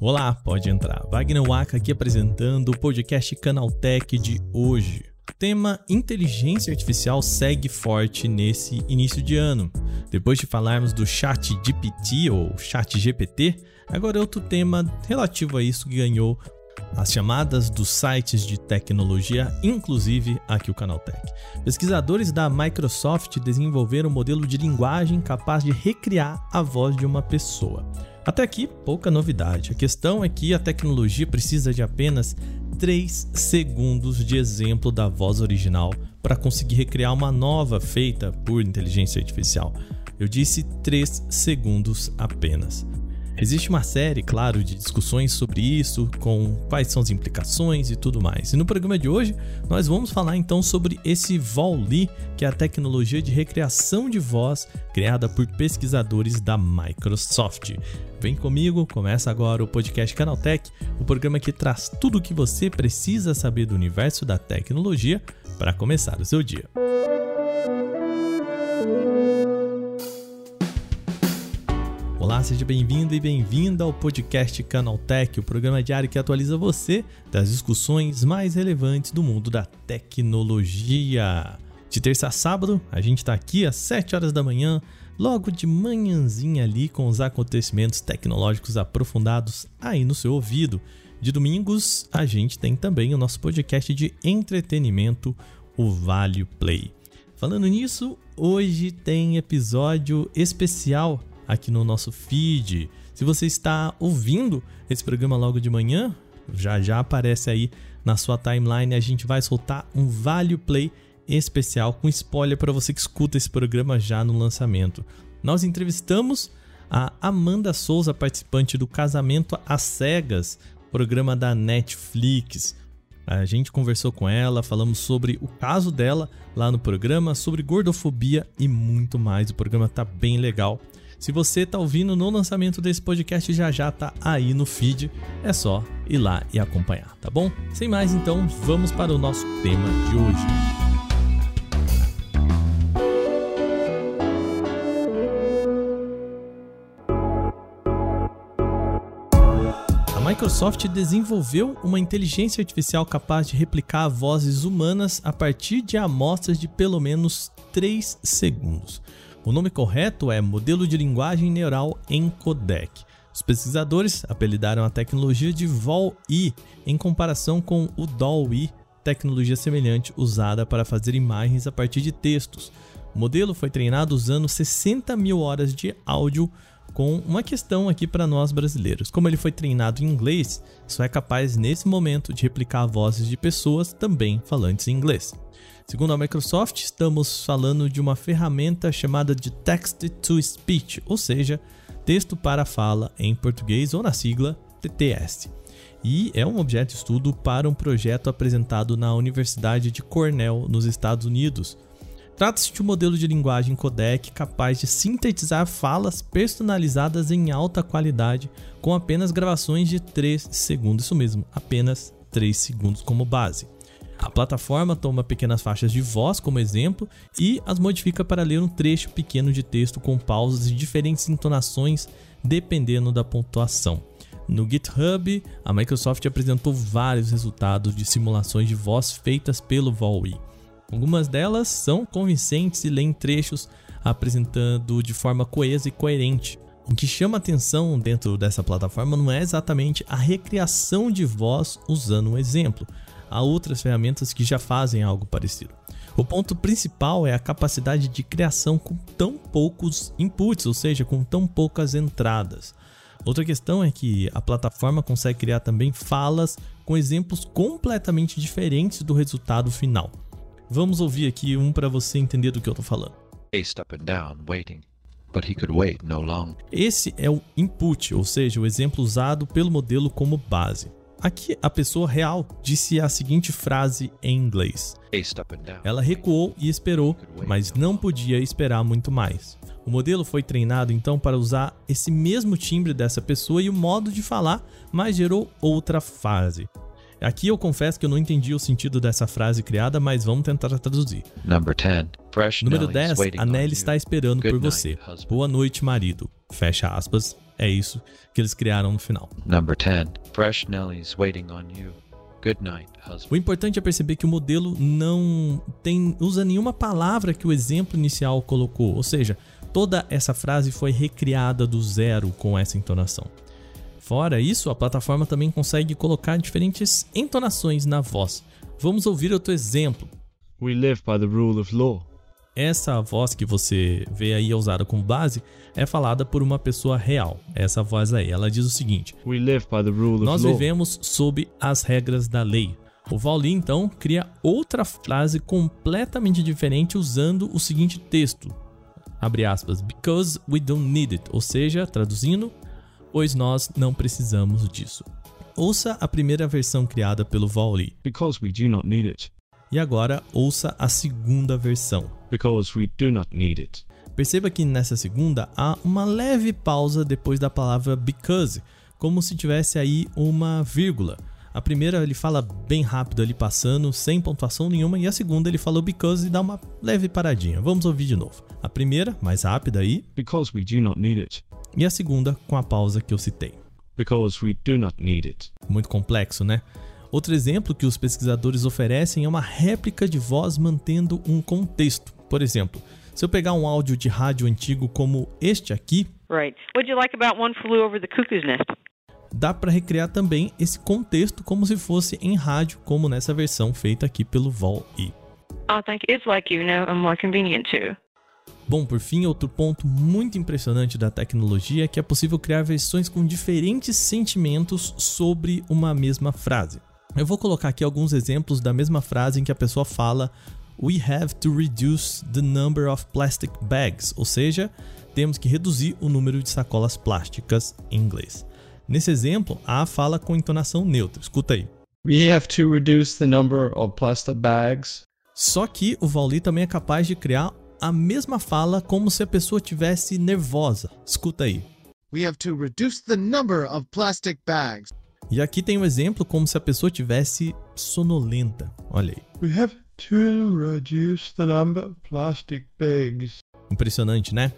Olá, pode entrar. Wagner Waka aqui apresentando o podcast Canaltech de hoje. O tema inteligência artificial segue forte nesse início de ano. Depois de falarmos do chat GPT ou chat GPT, agora é outro tema relativo a isso que ganhou as chamadas dos sites de tecnologia, inclusive aqui o Canaltech. Pesquisadores da Microsoft desenvolveram um modelo de linguagem capaz de recriar a voz de uma pessoa. Até aqui, pouca novidade. A questão é que a tecnologia precisa de apenas 3 segundos de exemplo da voz original para conseguir recriar uma nova feita por inteligência artificial. Eu disse 3 segundos apenas. Existe uma série, claro, de discussões sobre isso, com quais são as implicações e tudo mais. E no programa de hoje, nós vamos falar então sobre esse Vol-Li, que é a tecnologia de recriação de voz criada por pesquisadores da Microsoft. Vem comigo, começa agora o podcast Canaltech, o programa que traz tudo o que você precisa saber do universo da tecnologia para começar o seu dia. Olá, seja bem-vindo e bem-vinda ao podcast Canaltech, o programa diário que atualiza você das discussões mais relevantes do mundo da tecnologia. De terça a sábado, a gente está aqui às 7 horas da manhã, logo de manhãzinha ali com os acontecimentos tecnológicos aprofundados aí no seu ouvido. De domingos, a gente tem também o nosso podcast de entretenimento, o Vale Play. Falando nisso, hoje tem episódio especial aqui no nosso feed. Se você está ouvindo esse programa logo de manhã, já já aparece aí na sua timeline. A gente vai soltar um Vale Play especial com spoiler para você que escuta esse programa já no lançamento. Nós entrevistamos a Amanda Souza, participante do Casamento às Cegas, programa da Netflix. A gente conversou com ela, falamos sobre o caso dela lá no programa, sobre gordofobia e muito mais. O programa tá bem legal. Se você tá ouvindo no lançamento desse podcast, já já tá aí no feed. É só ir lá e acompanhar, tá bom? Sem mais, então, vamos para o nosso tema de hoje. A Microsoft desenvolveu uma inteligência artificial capaz de replicar vozes humanas a partir de amostras de pelo menos 3 segundos. O nome correto é Modelo de Linguagem Neural Encodec. Os pesquisadores apelidaram a tecnologia de VOL-I em comparação com o DALL-I, tecnologia semelhante usada para fazer imagens a partir de textos. O modelo foi treinado usando 60 mil horas de áudio com uma questão aqui para nós brasileiros. Como ele foi treinado em inglês, só é capaz nesse momento de replicar vozes de pessoas também falantes em inglês. Segundo a Microsoft, estamos falando de uma ferramenta chamada de Text to Speech, ou seja, texto para fala em português ou na sigla TTS. E é um objeto de estudo para um projeto apresentado na Universidade de Cornell, nos Estados Unidos. Trata-se de um modelo de linguagem codec capaz de sintetizar falas personalizadas em alta qualidade com apenas gravações de 3 segundos, isso mesmo, apenas 3 segundos como base. A plataforma toma pequenas faixas de voz como exemplo e as modifica para ler um trecho pequeno de texto com pausas e diferentes entonações dependendo da pontuação. No GitHub, a Microsoft apresentou vários resultados de simulações de voz feitas pelo Vol-E. Algumas delas são convincentes e leem trechos apresentando de forma coesa e coerente. O que chama atenção dentro dessa plataforma não é exatamente a recriação de voz usando um exemplo, há outras ferramentas que já fazem algo parecido. O ponto principal é a capacidade de criação com tão poucos inputs, ou seja, com tão poucas entradas. Outra questão é que a plataforma consegue criar também falas com exemplos completamente diferentes do resultado final. Vamos ouvir aqui um para você entender do que eu estou falando. Esse é o input, ou seja, o exemplo usado pelo modelo como base. Aqui, a pessoa real disse a seguinte frase em inglês: Ela recuou e esperou, mas não podia esperar muito mais. O modelo foi treinado então para usar esse mesmo timbre dessa pessoa e o modo de falar, mas gerou outra frase. Aqui eu confesso que eu não entendi o sentido dessa frase criada, mas vamos tentar traduzir. Number 10. Fresh Número Nelly's 10. waiting A Nelly está esperando por você. Boa noite, marido. Fecha aspas. É isso que eles criaram no final. Number 10. Fresh Nelly's waiting on you. Good night, husband. O importante é perceber que o modelo não tem usa nenhuma palavra que o exemplo inicial colocou, ou seja, toda essa frase foi recriada do zero com essa entonação. Fora isso, a plataforma também consegue colocar diferentes entonações na voz. Vamos ouvir outro exemplo. We live by the rule of law. Essa voz que você vê aí usada como base é falada por uma pessoa real. Essa voz aí, ela diz o seguinte: Nós vivemos sob as regras da lei. O Vauli então cria outra frase completamente diferente usando o seguinte texto: abre aspas, because we don't need it, ou seja, traduzindo, pois nós não precisamos disso. Ouça a primeira versão criada pelo Vauli Because we do not need it. e agora ouça a segunda versão. Because we do not need it. Perceba que nessa segunda há uma leve pausa depois da palavra because, como se tivesse aí uma vírgula. A primeira ele fala bem rápido ali passando, sem pontuação nenhuma, e a segunda ele falou because e dá uma leve paradinha. Vamos ouvir de novo. A primeira, mais rápida aí, Because we do not need it. e a segunda com a pausa que eu citei. Because we do not need it. Muito complexo, né? Outro exemplo que os pesquisadores oferecem é uma réplica de voz mantendo um contexto. Por exemplo, se eu pegar um áudio de rádio antigo como este aqui, Right. Like about One Flew Over the Cuckoo's Nest? dá para recriar também esse contexto como se fosse em rádio, como nessa versão feita aqui pelo Vol-E. Oh, thank you. It's like you know, and more convenient too. Bom, por fim, outro ponto muito impressionante da tecnologia é que é possível criar versões com diferentes sentimentos sobre uma mesma frase. Eu vou colocar aqui alguns exemplos da mesma frase em que a pessoa fala We have to reduce the number of plastic bags, ou seja, temos que reduzir o número de sacolas plásticas em inglês. Nesse exemplo, a fala com entonação neutra. Escuta aí. We have to reduce the number of plastic bags. Só que o Vauli também é capaz de criar a mesma fala como se a pessoa tivesse nervosa. Escuta aí. We have to reduce the number of plastic bags. E aqui tem um exemplo como se a pessoa tivesse sonolenta. Olha aí. We have to reduce the number of plastic bags. Impressionante, né?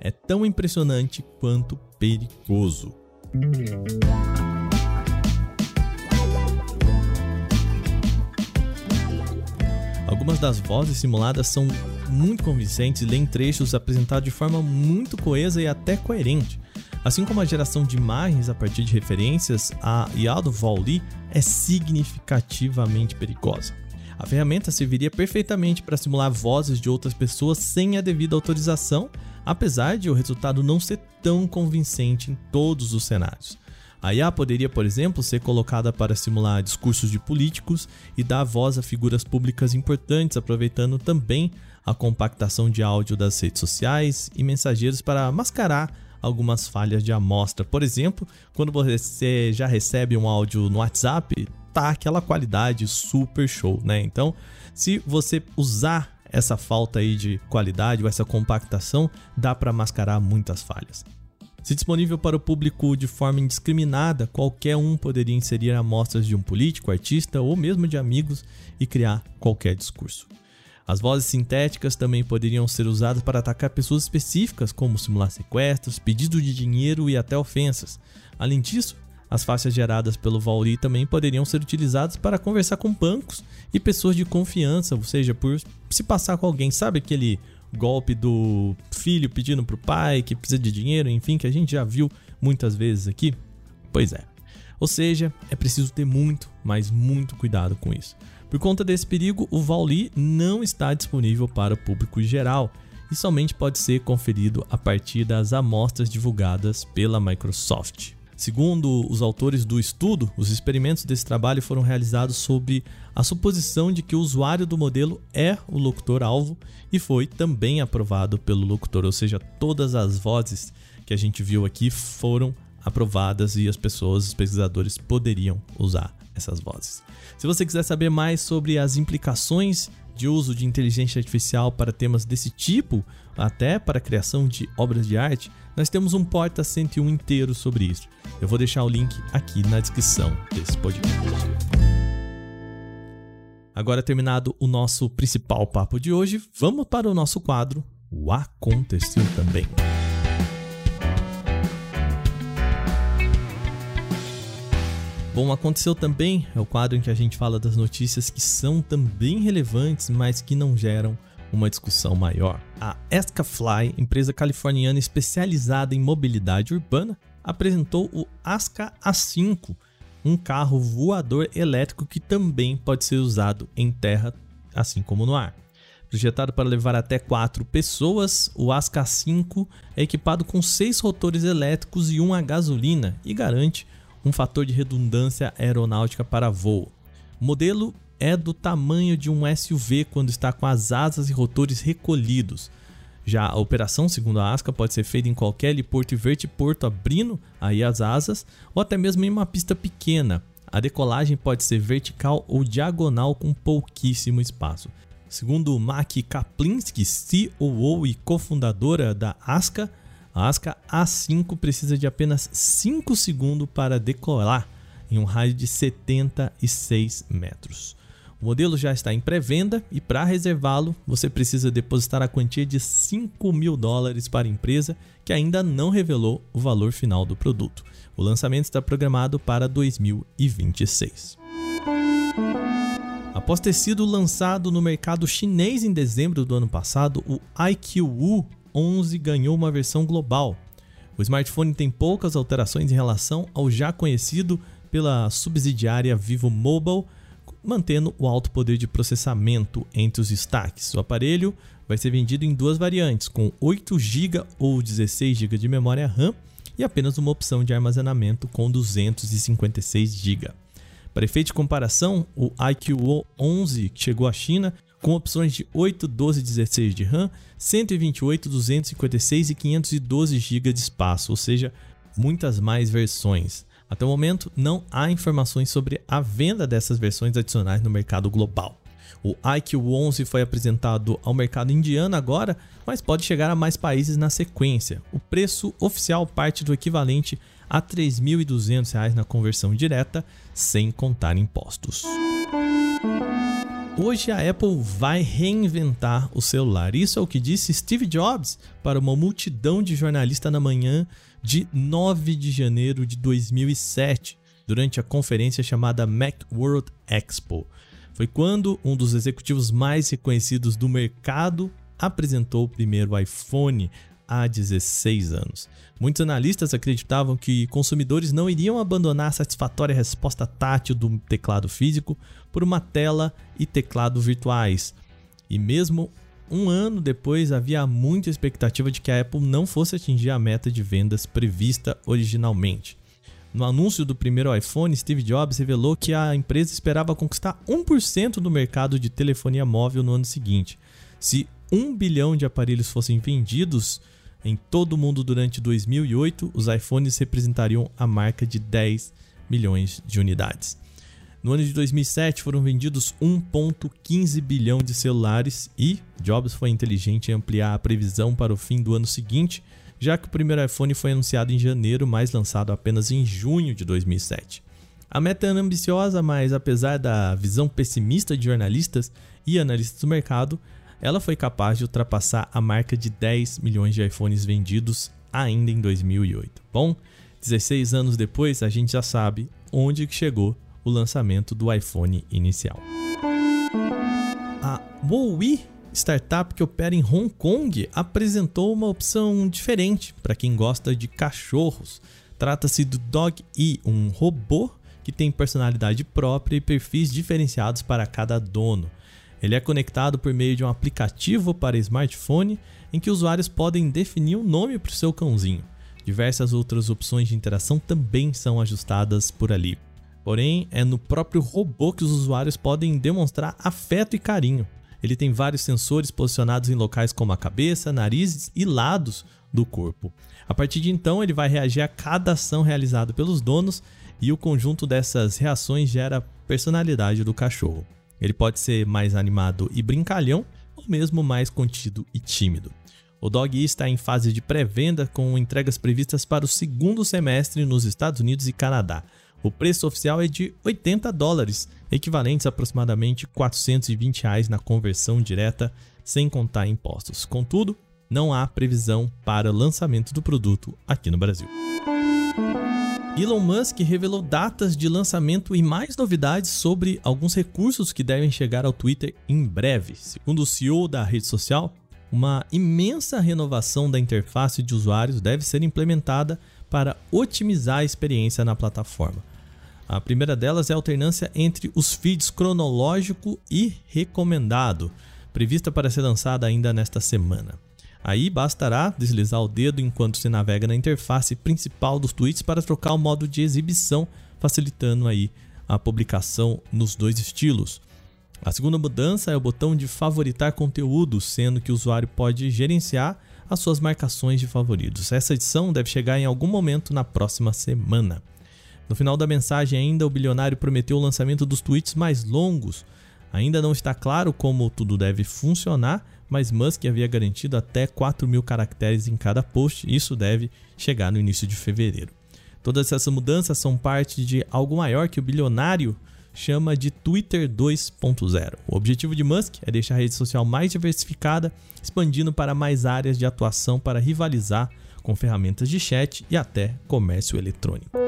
É tão impressionante quanto perigoso. Algumas das vozes simuladas são muito convincentes e leem trechos apresentados de forma muito coesa e até coerente. Assim como a geração de imagens a partir de referências, a IA do Vauli é significativamente perigosa. A ferramenta serviria perfeitamente para simular vozes de outras pessoas sem a devida autorização, apesar de o resultado não ser tão convincente em todos os cenários. A IA poderia, por exemplo, ser colocada para simular discursos de políticos e dar voz a figuras públicas importantes, aproveitando também a compactação de áudio das redes sociais e mensageiros para mascarar algumas falhas de amostra. Por exemplo, quando você já recebe um áudio no WhatsApp, tá aquela qualidade super show, né? Então, se você usar essa falta aí de qualidade ou essa compactação, dá para mascarar muitas falhas. Se disponível para o público de forma indiscriminada, qualquer um poderia inserir amostras de um político, artista ou mesmo de amigos e criar qualquer discurso. As vozes sintéticas também poderiam ser usadas para atacar pessoas específicas, como simular sequestros, pedido de dinheiro e até ofensas. Além disso, as faixas geradas pelo Vauli também poderiam ser utilizadas para conversar com bancos e pessoas de confiança, ou seja, por se passar com alguém, sabe aquele golpe do filho pedindo pro pai que precisa de dinheiro, enfim, que a gente já viu muitas vezes aqui? Pois é. Ou seja, é preciso ter muito, mas muito cuidado com isso. Por conta desse perigo, o Vauli não está disponível para o público geral e somente pode ser conferido a partir das amostras divulgadas pela Microsoft. Segundo os autores do estudo, os experimentos desse trabalho foram realizados sob a suposição de que o usuário do modelo é o locutor-alvo e foi também aprovado pelo locutor, ou seja, todas as vozes que a gente viu aqui foram aprovadas e as pessoas, os pesquisadores, poderiam usar essas vozes. Se você quiser saber mais sobre as implicações de uso de inteligência artificial para temas desse tipo, até para a criação de obras de arte, nós temos um Porta 101 inteiro sobre isso. Eu vou deixar o link aqui na descrição desse podcast. Agora terminado o nosso principal papo de hoje, vamos para o nosso quadro O Aconteceu Também. Bom, aconteceu também é o quadro em que a gente fala das notícias que são também relevantes, mas que não geram uma discussão maior. A Escafly, empresa californiana especializada em mobilidade urbana, apresentou o Asca A5, um carro voador elétrico que também pode ser usado em terra, assim como no ar. Projetado para levar até quatro pessoas, o Asca A5 é equipado com seis rotores elétricos e um a gasolina e garante um fator de redundância aeronáutica para voo. O modelo é do tamanho de um SUV quando está com as asas e rotores recolhidos. Já a operação, segundo a ASCA, pode ser feita em qualquer heliporto e vertiporto abrindo aí as asas ou até mesmo em uma pista pequena. A decolagem pode ser vertical ou diagonal com pouquíssimo espaço. Segundo Mac Kaplinski, CEO e cofundadora da ASCA, ASCA A5 precisa de apenas 5 segundos para decolar em um raio de 76 metros. O modelo já está em pré-venda e para reservá-lo você precisa depositar a quantia de 5 mil dólares para a empresa que ainda não revelou o valor final do produto. O lançamento está programado para 2026. Após ter sido lançado no mercado chinês em dezembro do ano passado, o IQU 11 ganhou uma versão global. O smartphone tem poucas alterações em relação ao já conhecido pela subsidiária Vivo Mobile mantendo o alto poder de processamento entre os destaques. O aparelho vai ser vendido em duas variantes, com 8 GB ou 16 GB de memória RAM e apenas uma opção de armazenamento com 256 GB. Para efeito de comparação, o iQOO 11 que chegou à China com opções de 8, 12 e 16 de RAM, 128, 256 e 512 GB de espaço, ou seja, muitas mais versões. Até o momento, não há informações sobre a venda dessas versões adicionais no mercado global. O IQ11 foi apresentado ao mercado indiano agora, mas pode chegar a mais países na sequência. O preço oficial parte do equivalente a R$ 3.200 na conversão direta, sem contar impostos. Hoje a Apple vai reinventar o celular. Isso é o que disse Steve Jobs para uma multidão de jornalistas na manhã de 9 de janeiro de 2007, durante a conferência chamada Macworld Expo. Foi quando um dos executivos mais reconhecidos do mercado apresentou o primeiro iPhone há 16 anos. Muitos analistas acreditavam que consumidores não iriam abandonar a satisfatória resposta tátil do teclado físico por uma tela e teclado virtuais. E mesmo um ano depois, havia muita expectativa de que a Apple não fosse atingir a meta de vendas prevista originalmente. No anúncio do primeiro iPhone, Steve Jobs revelou que a empresa esperava conquistar 1% do mercado de telefonia móvel no ano seguinte. Se 1 bilhão de aparelhos fossem vendidos em todo o mundo durante 2008, os iPhones representariam a marca de 10 milhões de unidades. No ano de 2007 foram vendidos 1,15 bilhão de celulares e Jobs foi inteligente em ampliar a previsão para o fim do ano seguinte, já que o primeiro iPhone foi anunciado em janeiro, mas lançado apenas em junho de 2007. A meta é ambiciosa, mas apesar da visão pessimista de jornalistas e analistas do mercado, ela foi capaz de ultrapassar a marca de 10 milhões de iPhones vendidos ainda em 2008. Bom, 16 anos depois, a gente já sabe onde que chegou o lançamento do iPhone inicial. A Wowi, startup que opera em Hong Kong, apresentou uma opção diferente para quem gosta de cachorros. Trata-se do Dog E, um robô que tem personalidade própria e perfis diferenciados para cada dono. Ele é conectado por meio de um aplicativo para smartphone em que usuários podem definir um nome para o seu cãozinho. Diversas outras opções de interação também são ajustadas por ali. Porém, é no próprio robô que os usuários podem demonstrar afeto e carinho. Ele tem vários sensores posicionados em locais como a cabeça, nariz e lados do corpo. A partir de então, ele vai reagir a cada ação realizada pelos donos e o conjunto dessas reações gera personalidade do cachorro. Ele pode ser mais animado e brincalhão ou mesmo mais contido e tímido. O Dog está em fase de pré-venda com entregas previstas para o segundo semestre nos Estados Unidos e Canadá. O preço oficial é de 80 dólares, equivalentes a aproximadamente 420 reais na conversão direta, sem contar impostos. Contudo, não há previsão para lançamento do produto aqui no Brasil. Elon Musk revelou datas de lançamento e mais novidades sobre alguns recursos que devem chegar ao Twitter em breve. Segundo o CEO da rede social, uma imensa renovação da interface de usuários deve ser implementada para otimizar a experiência na plataforma. A primeira delas é a alternância entre os feeds cronológico e recomendado, prevista para ser lançada ainda nesta semana. Aí bastará deslizar o dedo enquanto se navega na interface principal dos tweets para trocar o modo de exibição, facilitando aí a publicação nos dois estilos. A segunda mudança é o botão de favoritar conteúdo, sendo que o usuário pode gerenciar as suas marcações de favoritos. Essa edição deve chegar em algum momento na próxima semana. No final da mensagem ainda, o bilionário prometeu o lançamento dos tweets mais longos. Ainda não está claro como tudo deve funcionar, mas Musk havia garantido até 4 mil caracteres em cada post, isso deve chegar no início de fevereiro. Todas essas mudanças são parte de algo maior que o bilionário chama de Twitter 2.0. O objetivo de Musk é deixar a rede social mais diversificada, expandindo para mais áreas de atuação para rivalizar com ferramentas de chat e até comércio eletrônico.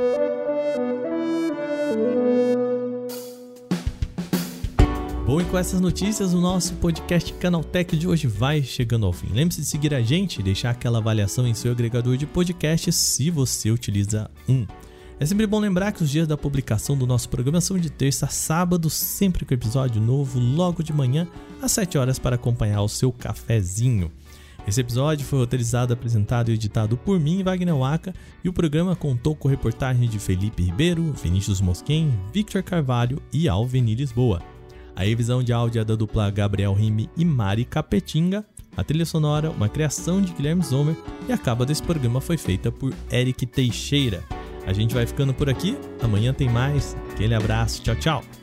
Bom, e com essas notícias, o nosso podcast Canaltech de hoje vai chegando ao fim. Lembre-se de seguir a gente e deixar aquela avaliação em seu agregador de podcasts se você utiliza um. É sempre bom lembrar que os dias da publicação do nosso programa são de terça a sábado, sempre com episódio novo, logo de manhã, às 7 horas, para acompanhar o seu cafezinho. Esse episódio foi roteirizado, apresentado e editado por mim, Wagner Waka, e o programa contou com reportagem de Felipe Ribeiro, Vinícius Mosquen, Victor Carvalho e Alveni Lisboa. A revisão de áudio é da dupla Gabriel Rime e Mari Capetinga. A trilha sonora, uma criação de Guilherme Zomer, e a capa desse programa foi feita por Eric Teixeira. A gente vai ficando por aqui, amanhã tem mais. Aquele abraço, tchau, tchau.